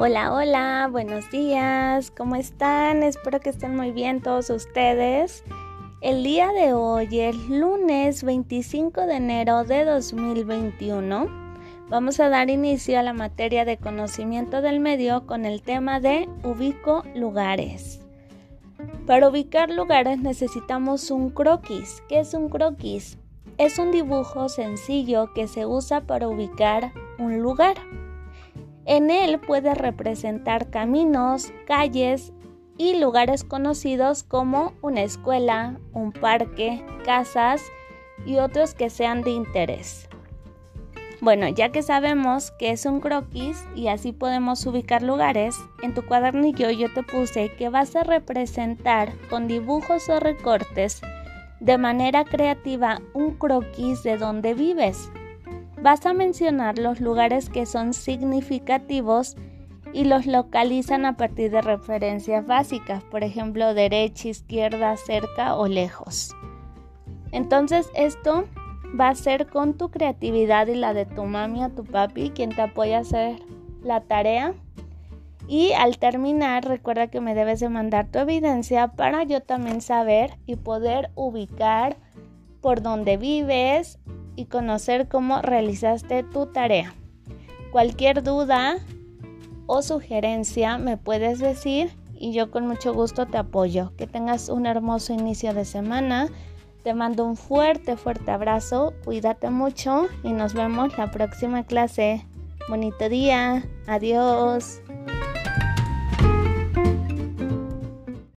Hola, hola, buenos días, ¿cómo están? Espero que estén muy bien todos ustedes. El día de hoy es lunes 25 de enero de 2021. Vamos a dar inicio a la materia de conocimiento del medio con el tema de ubico lugares. Para ubicar lugares necesitamos un croquis. ¿Qué es un croquis? Es un dibujo sencillo que se usa para ubicar un lugar. En él puede representar caminos, calles y lugares conocidos como una escuela, un parque, casas y otros que sean de interés. Bueno, ya que sabemos que es un croquis y así podemos ubicar lugares, en tu cuadernillo yo te puse que vas a representar con dibujos o recortes de manera creativa un croquis de donde vives. Vas a mencionar los lugares que son significativos y los localizan a partir de referencias básicas, por ejemplo, derecha, izquierda, cerca o lejos. Entonces esto va a ser con tu creatividad y la de tu mami o tu papi quien te apoya a hacer la tarea. Y al terminar, recuerda que me debes de mandar tu evidencia para yo también saber y poder ubicar por dónde vives y conocer cómo realizaste tu tarea. Cualquier duda o sugerencia me puedes decir y yo con mucho gusto te apoyo. Que tengas un hermoso inicio de semana. Te mando un fuerte, fuerte abrazo. Cuídate mucho y nos vemos la próxima clase. Bonito día. Adiós.